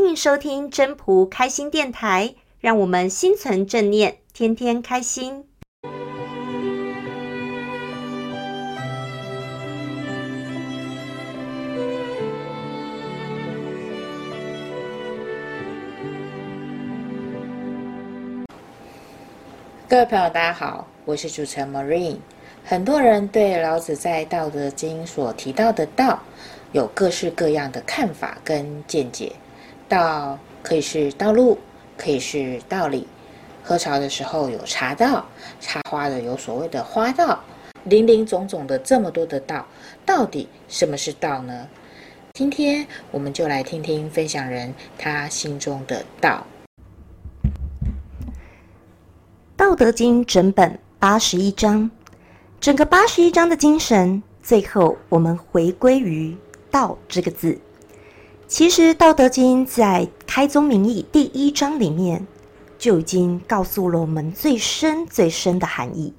欢迎收听真朴开心电台，让我们心存正念，天天开心。各位朋友，大家好，我是主持人 Marine。很多人对老子在《道德经》所提到的“道”有各式各样的看法跟见解。道可以是道路，可以是道理。喝茶的时候有茶道，插花的有所谓的花道，林林总总的这么多的道，到底什么是道呢？今天我们就来听听分享人他心中的道。《道德经》整本八十一章，整个八十一章的精神，最后我们回归于“道”这个字。其实，《道德经》在开宗明义第一章里面就已经告诉了我们最深最深的含义：“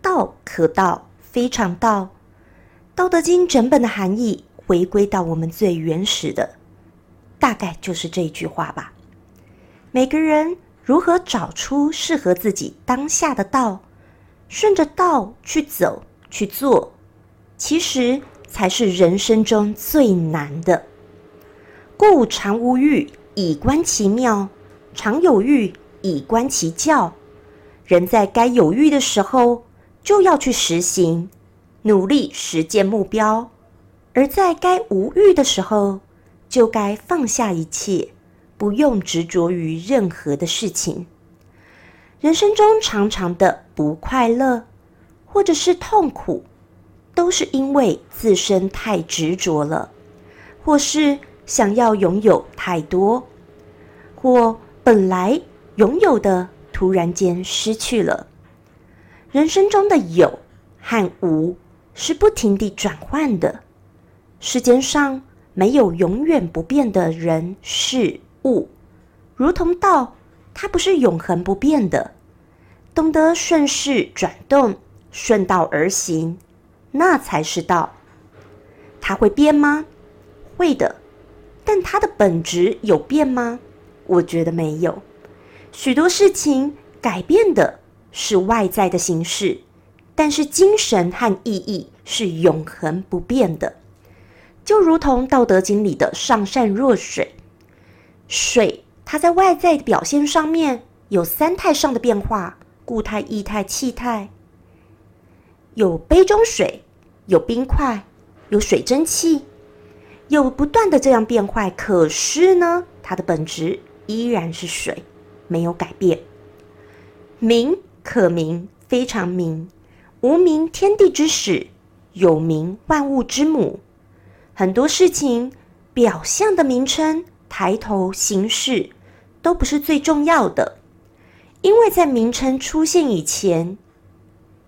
道可道，非常道。”《道德经》整本的含义回归到我们最原始的，大概就是这一句话吧。每个人。如何找出适合自己当下的道，顺着道去走去做，其实才是人生中最难的。故常无欲，以观其妙；常有欲，以观其教。人在该有欲的时候，就要去实行，努力实践目标；而在该无欲的时候，就该放下一切。不用执着于任何的事情。人生中常常的不快乐，或者是痛苦，都是因为自身太执着了，或是想要拥有太多，或本来拥有的突然间失去了。人生中的有和无是不停地转换的。世间上没有永远不变的人事。物，如同道，它不是永恒不变的。懂得顺势转动，顺道而行，那才是道。它会变吗？会的，但它的本质有变吗？我觉得没有。许多事情改变的是外在的形式，但是精神和意义是永恒不变的。就如同《道德经》里的“上善若水”。水，它在外在的表现上面有三态上的变化：固态、液态、气态。有杯中水，有冰块，有水蒸气，有不断的这样变化。可是呢，它的本质依然是水，没有改变。名可名，非常名；无名，天地之始；有名，万物之母。很多事情表象的名称。抬头形式都不是最重要的，因为在名称出现以前，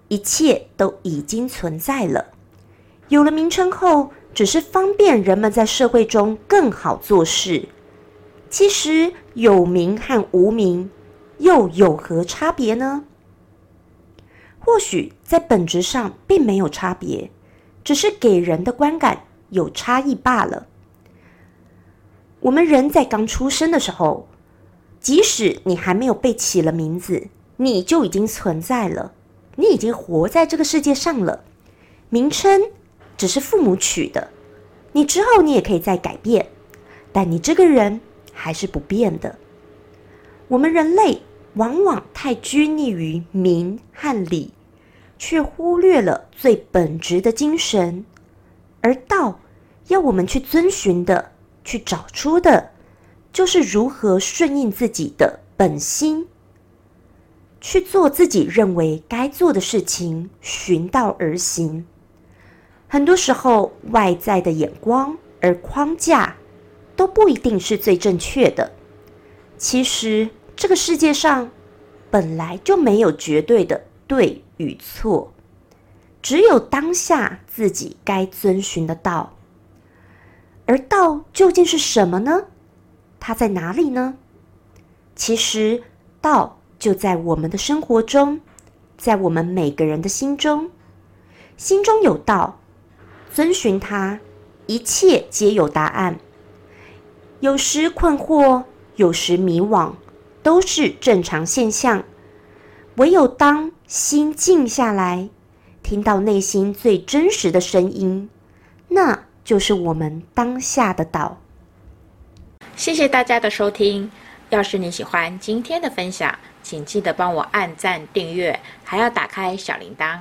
一切都已经存在了。有了名称后，只是方便人们在社会中更好做事。其实有名和无名又有何差别呢？或许在本质上并没有差别，只是给人的观感有差异罢了。我们人在刚出生的时候，即使你还没有被起了名字，你就已经存在了，你已经活在这个世界上了。名称只是父母取的，你之后你也可以再改变，但你这个人还是不变的。我们人类往往太拘泥于名和理，却忽略了最本质的精神，而道要我们去遵循的。去找出的，就是如何顺应自己的本心，去做自己认为该做的事情，循道而行。很多时候，外在的眼光而框架都不一定是最正确的。其实，这个世界上本来就没有绝对的对与错，只有当下自己该遵循的道。而道究竟是什么呢？它在哪里呢？其实，道就在我们的生活中，在我们每个人的心中。心中有道，遵循它，一切皆有答案。有时困惑，有时迷惘，都是正常现象。唯有当心静下来，听到内心最真实的声音，那就是我们当下的岛。谢谢大家的收听。要是你喜欢今天的分享，请记得帮我按赞、订阅，还要打开小铃铛。